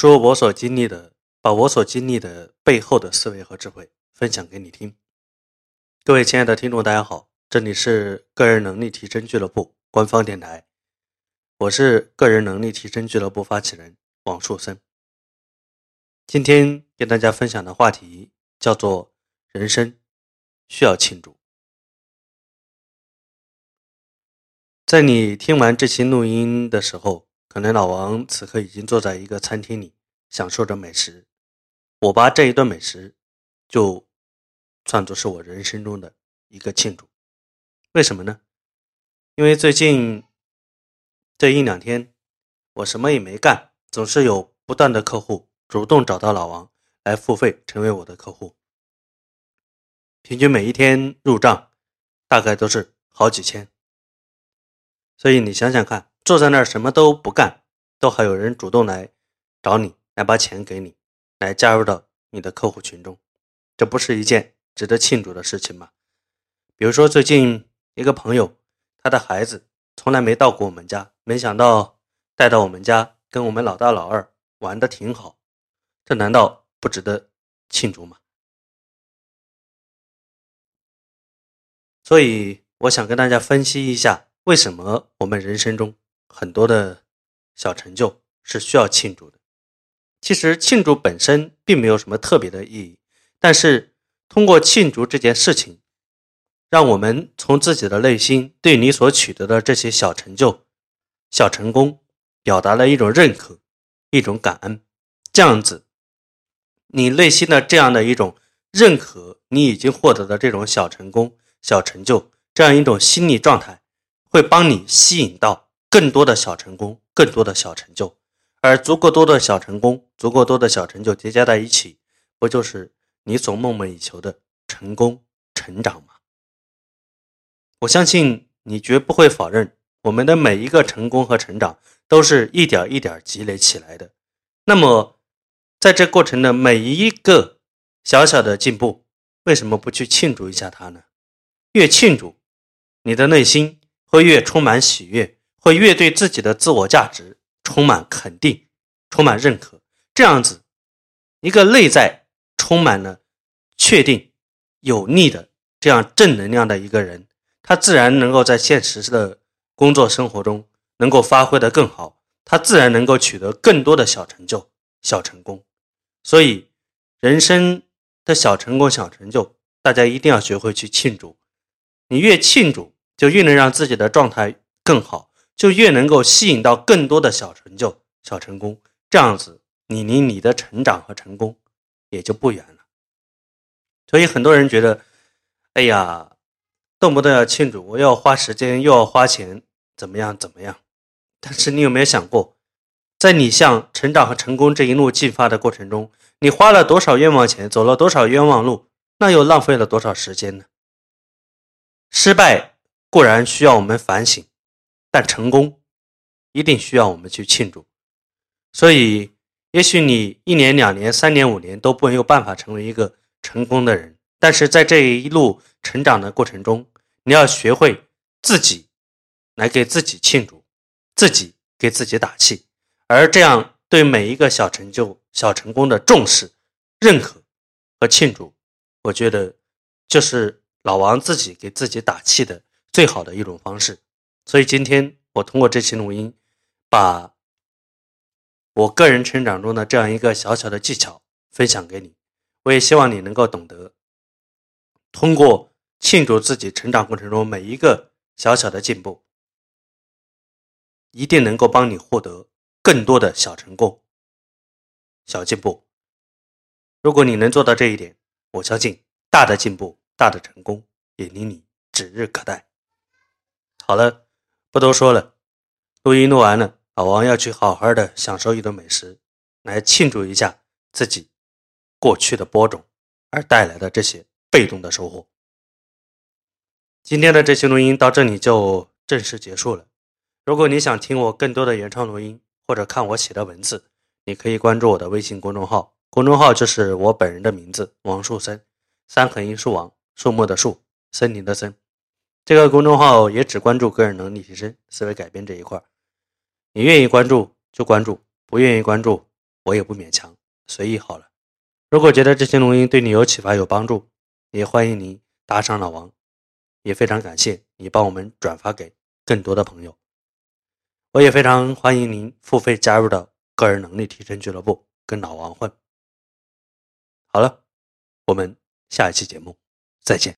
说我所经历的，把我所经历的背后的思维和智慧分享给你听。各位亲爱的听众，大家好，这里是个人能力提升俱乐部官方电台，我是个人能力提升俱乐部发起人王树森。今天跟大家分享的话题叫做“人生需要庆祝”。在你听完这期录音的时候。可能老王此刻已经坐在一个餐厅里，享受着美食。我把这一顿美食就算作是我人生中的一个庆祝。为什么呢？因为最近这一两天我什么也没干，总是有不断的客户主动找到老王来付费成为我的客户，平均每一天入账大概都是好几千。所以你想想看。坐在那儿什么都不干，都还有人主动来找你，来把钱给你，来加入到你的客户群中，这不是一件值得庆祝的事情吗？比如说最近一个朋友，他的孩子从来没到过我们家，没想到带到我们家，跟我们老大老二玩的挺好，这难道不值得庆祝吗？所以我想跟大家分析一下，为什么我们人生中。很多的小成就是需要庆祝的。其实庆祝本身并没有什么特别的意义，但是通过庆祝这件事情，让我们从自己的内心对你所取得的这些小成就、小成功，表达了一种认可、一种感恩。这样子，你内心的这样的一种认可，你已经获得的这种小成功、小成就，这样一种心理状态，会帮你吸引到。更多的小成功，更多的小成就，而足够多的小成功，足够多的小成就叠加在一起，不就是你所梦寐以求的成功成长吗？我相信你绝不会否认，我们的每一个成功和成长都是一点一点积累起来的。那么，在这过程的每一个小小的进步，为什么不去庆祝一下它呢？越庆祝，你的内心会越充满喜悦。会越对自己的自我价值充满肯定、充满认可，这样子，一个内在充满了确定、有力的这样正能量的一个人，他自然能够在现实的工作生活中能够发挥的更好，他自然能够取得更多的小成就、小成功。所以，人生的小成功、小成就，大家一定要学会去庆祝。你越庆祝，就越能让自己的状态更好。就越能够吸引到更多的小成就、小成功，这样子你离你的成长和成功也就不远了。所以很多人觉得，哎呀，动不动要庆祝，我要花时间又要花钱，怎么样怎么样？但是你有没有想过，在你向成长和成功这一路进发的过程中，你花了多少冤枉钱，走了多少冤枉路，那又浪费了多少时间呢？失败固然需要我们反省。但成功一定需要我们去庆祝，所以也许你一年、两年、三年、五年都不没有办法成为一个成功的人，但是在这一路成长的过程中，你要学会自己来给自己庆祝，自己给自己打气，而这样对每一个小成就、小成功的重视、认可和庆祝，我觉得就是老王自己给自己打气的最好的一种方式。所以今天我通过这期录音，把我个人成长中的这样一个小小的技巧分享给你。我也希望你能够懂得，通过庆祝自己成长过程中每一个小小的进步，一定能够帮你获得更多的小成功、小进步。如果你能做到这一点，我相信大的进步、大的成功也离你指日可待。好了。不多说了，录音录完了，老王要去好好的享受一顿美食，来庆祝一下自己过去的播种而带来的这些被动的收获。今天的这期录音到这里就正式结束了。如果你想听我更多的原创录音，或者看我写的文字，你可以关注我的微信公众号，公众号就是我本人的名字王树森，三横一竖王，树木的树，森林的森。这个公众号也只关注个人能力提升、思维改变这一块你愿意关注就关注，不愿意关注我也不勉强，随意好了。如果觉得这些录音对你有启发、有帮助，也欢迎你打赏老王，也非常感谢你帮我们转发给更多的朋友。我也非常欢迎您付费加入到个人能力提升俱乐部，跟老王混。好了，我们下一期节目再见。